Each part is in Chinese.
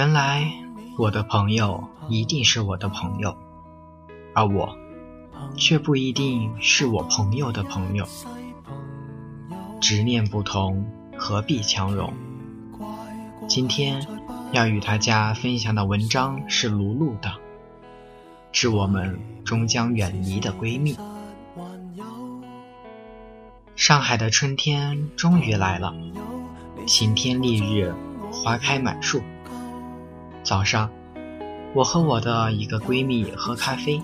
原来我的朋友一定是我的朋友，而我却不一定是我朋友的朋友。执念不同，何必强融？今天要与大家分享的文章是卢璐的，致我们终将远离的闺蜜。上海的春天终于来了，晴天丽日，花开满树。早上，我和我的一个闺蜜喝咖啡，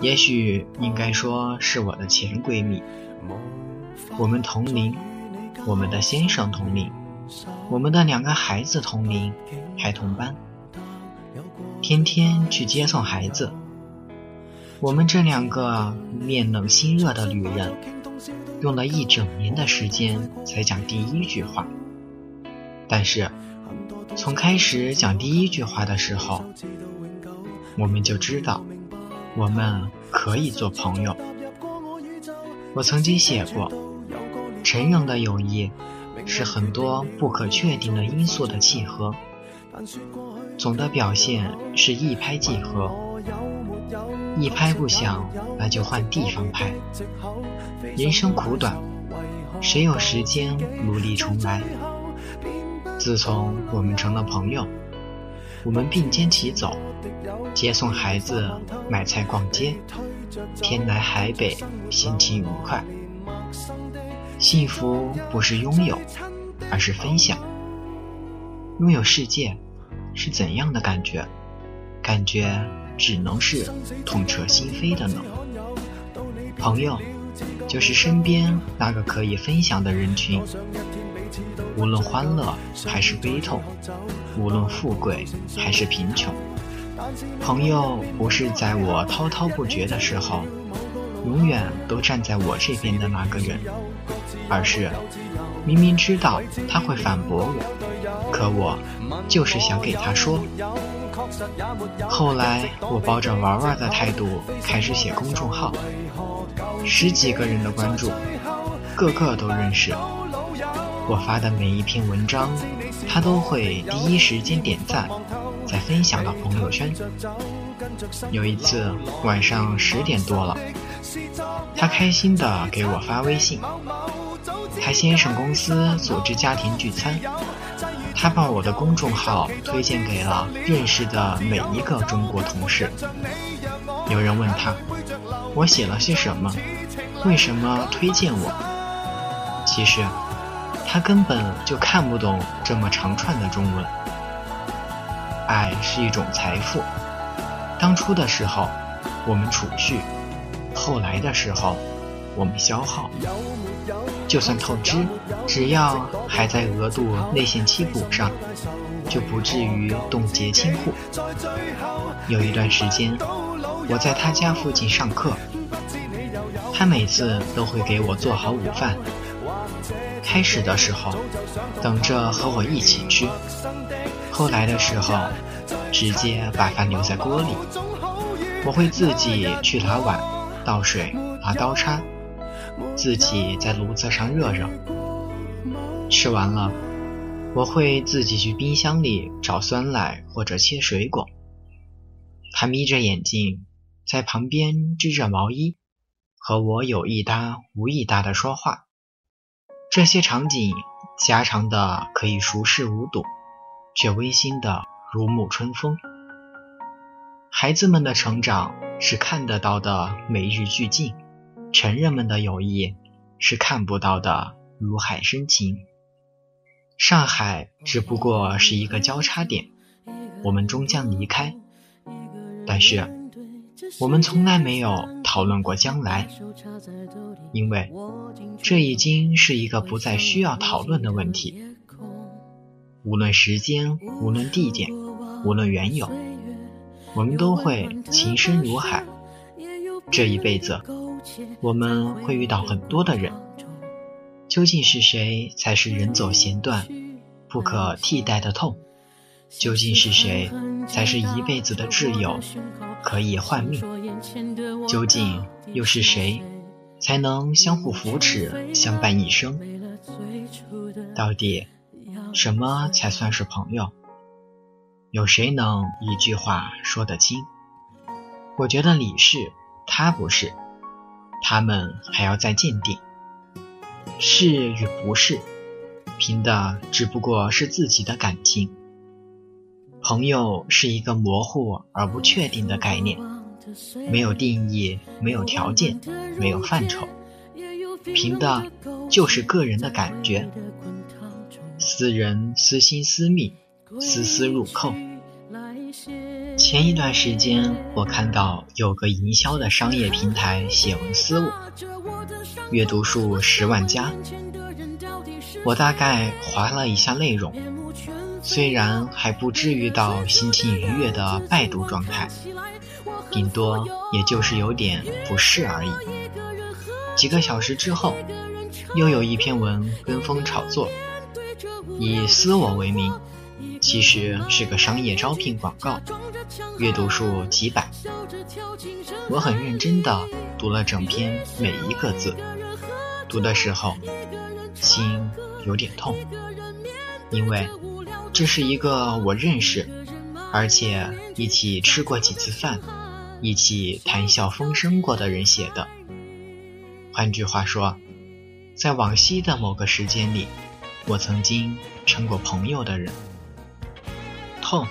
也许应该说是我的前闺蜜。我们同龄，我们的先生同龄，我们的两个孩子同龄，还同班，天天去接送孩子。我们这两个面冷心热的女人，用了一整年的时间才讲第一句话，但是。从开始讲第一句话的时候，我们就知道我们可以做朋友。我曾经写过，成人的友谊是很多不可确定的因素的契合，总的表现是一拍即合。一拍不响，那就换地方拍。人生苦短，谁有时间努力重来？自从我们成了朋友，我们并肩齐走，接送孩子、买菜、逛街，天南海北，心情愉快。幸福不是拥有，而是分享。拥有世界是怎样的感觉？感觉只能是痛彻心扉的呢。朋友，就是身边那个可以分享的人群。无论欢乐还是悲痛，无论富贵还是贫穷，朋友不是在我滔滔不绝的时候，永远都站在我这边的那个人，而是明明知道他会反驳我，可我就是想给他说。后来我抱着玩玩的态度开始写公众号，十几个人的关注，个个都认识。我发的每一篇文章，他都会第一时间点赞，再分享到朋友圈。有一次晚上十点多了，他开心的给我发微信，他先生公司组织家庭聚餐，他把我的公众号推荐给了认识的每一个中国同事。有人问他，我写了些什么？为什么推荐我？其实。他根本就看不懂这么长串的中文。爱是一种财富，当初的时候我们储蓄，后来的时候我们消耗。就算透支，只要还在额度内限期补上，就不至于冻结清户。有一段时间，我在他家附近上课，他每次都会给我做好午饭。开始的时候，等着和我一起吃；后来的时候，直接把饭留在锅里。我会自己去拿碗、倒水、拿刀叉，自己在炉子上热热。吃完了，我会自己去冰箱里找酸奶或者切水果。他眯着眼睛在旁边织着毛衣，和我有一搭无一搭的说话。这些场景，狭长的可以熟视无睹，却温馨的如沐春风。孩子们的成长是看得到的，每日俱进；成人们的友谊是看不到的，如海深情。上海只不过是一个交叉点，我们终将离开。但是，我们从来没有讨论过将来，因为这已经是一个不再需要讨论的问题。无论时间，无论地点，无论缘由，我们都会情深如海。这一辈子，我们会遇到很多的人，究竟是谁才是人走弦断、不可替代的痛？究竟是谁才是一辈子的挚友，可以换命？究竟又是谁才能相互扶持、相伴一生？到底什么才算是朋友？有谁能一句话说得清？我觉得李是，他不是，他们还要再鉴定。是与不是，凭的只不过是自己的感情。朋友是一个模糊而不确定的概念，没有定义，没有条件，没有范畴，凭的就是个人的感觉。私人私心私密，丝丝入扣。前一段时间，我看到有个营销的商业平台写文思我，阅读数十万加。我大概划了一下内容。虽然还不至于到心情愉悦的拜读状态，顶多也就是有点不适而已。几个小时之后，又有一篇文跟风炒作，以私我为名，其实是个商业招聘广告，阅读数几百。我很认真地读了整篇每一个字，读的时候心有点痛，因为。这是一个我认识，而且一起吃过几次饭，一起谈笑风生过的人写的。换句话说，在往昔的某个时间里，我曾经成过朋友的人。痛，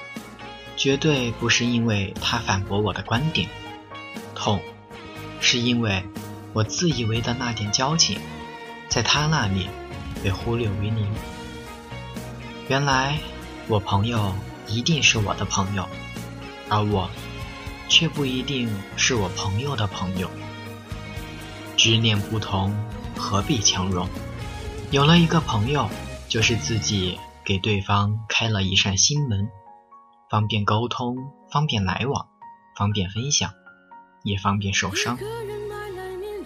绝对不是因为他反驳我的观点，痛，是因为我自以为的那点交情，在他那里被忽略为零。原来。我朋友一定是我的朋友，而我却不一定是我朋友的朋友。执念不同，何必强融？有了一个朋友，就是自己给对方开了一扇心门，方便沟通，方便来往，方便分享，也方便受伤。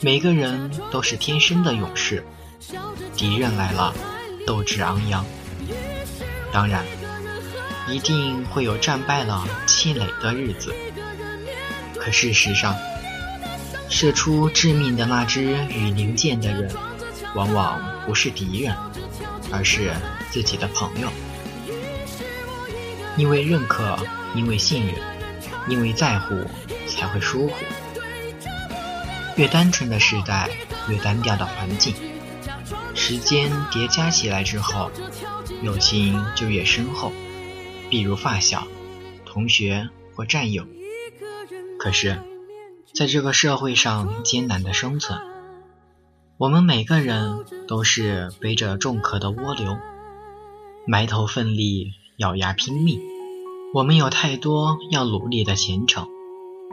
每个人都是天生的勇士，敌人来了，斗志昂扬。当然。一定会有战败了气馁的日子。可事实上，射出致命的那支羽林箭的人，往往不是敌人，而是自己的朋友。因为认可，因为信任，因为在乎，才会疏忽。越单纯的时代，越单调的环境，时间叠加起来之后，友情就越深厚。比如发小、同学或战友，可是，在这个社会上艰难的生存，我们每个人都是背着重壳的蜗牛，埋头奋力，咬牙拼命。我们有太多要努力的前程，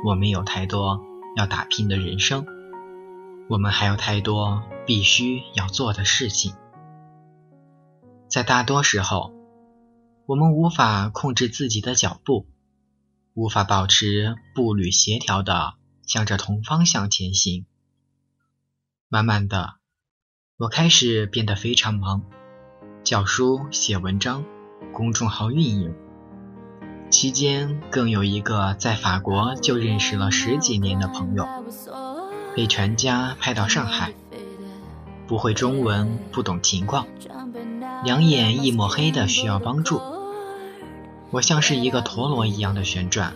我们有太多要打拼的人生，我们还有太多必须要做的事情，在大多时候。我们无法控制自己的脚步，无法保持步履协调的向着同方向前行。慢慢的，我开始变得非常忙，教书、写文章、公众号运营。期间更有一个在法国就认识了十几年的朋友，被全家派到上海，不会中文，不懂情况，两眼一抹黑的，需要帮助。我像是一个陀螺一样的旋转，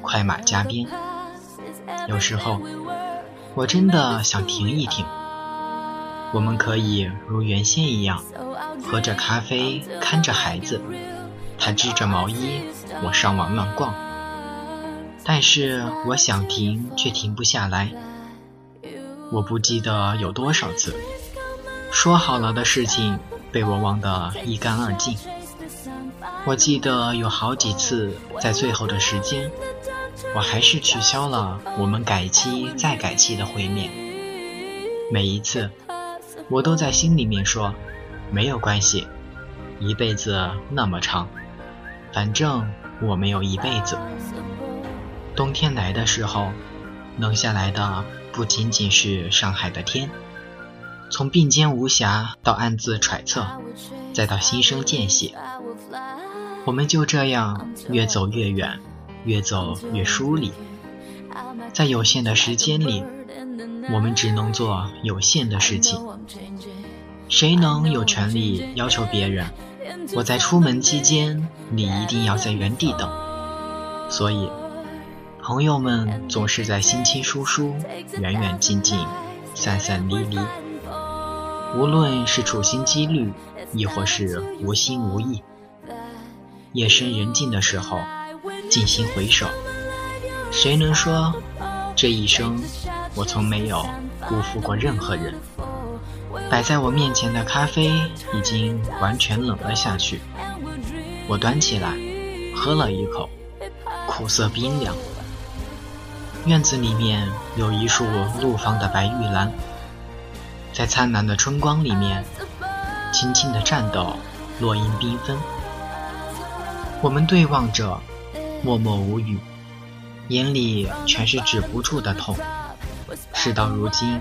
快马加鞭。有时候，我真的想停一停。我们可以如原先一样，喝着咖啡，看着孩子，他织着毛衣，我上网乱逛。但是我想停，却停不下来。我不记得有多少次，说好了的事情被我忘得一干二净。我记得有好几次，在最后的时间，我还是取消了我们改期再改期的会面。每一次，我都在心里面说，没有关系，一辈子那么长，反正我没有一辈子。冬天来的时候，冷下来的不仅仅是上海的天，从并肩无暇到暗自揣测，再到心生间隙，我们就这样越走越远，越走越疏离。在有限的时间里，我们只能做有限的事情。谁能有权利要求别人，我在出门期间，你一定要在原地等？所以。朋友们总是在心亲疏疏、远远近近、散散离离。无论是处心积虑，亦或是无心无意，夜深人静的时候，静心回首，谁能说这一生我从没有辜负过任何人？摆在我面前的咖啡已经完全冷了下去，我端起来喝了一口，苦涩冰凉。院子里面有一束怒放的白玉兰，在灿烂的春光里面，轻轻的颤抖，落英缤纷。我们对望着，默默无语，眼里全是止不住的痛。事到如今，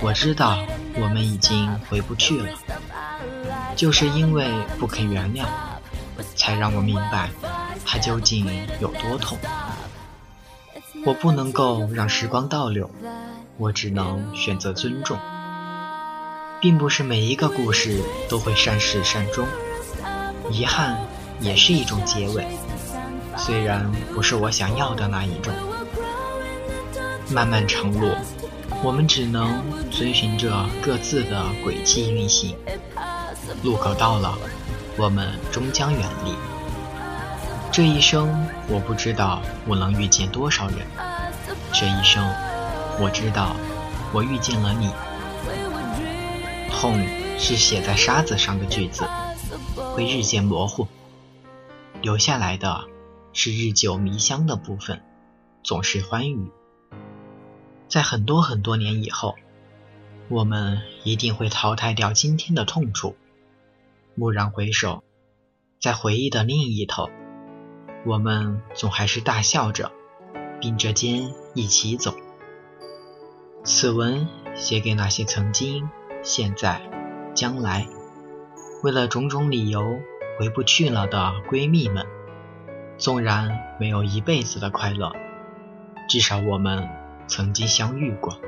我知道我们已经回不去了，就是因为不肯原谅，才让我明白它究竟有多痛。我不能够让时光倒流，我只能选择尊重。并不是每一个故事都会善始善终，遗憾也是一种结尾，虽然不是我想要的那一种。漫漫长路，我们只能遵循着各自的轨迹运行。路口到了，我们终将远离。这一生，我不知道我能遇见多少人。这一生，我知道我遇见了你。痛是写在沙子上的句子，会日渐模糊，留下来的是日久弥香的部分，总是欢愉。在很多很多年以后，我们一定会淘汰掉今天的痛楚。蓦然回首，在回忆的另一头。我们总还是大笑着，并着肩一起走。此文写给那些曾经、现在、将来，为了种种理由回不去了的闺蜜们。纵然没有一辈子的快乐，至少我们曾经相遇过。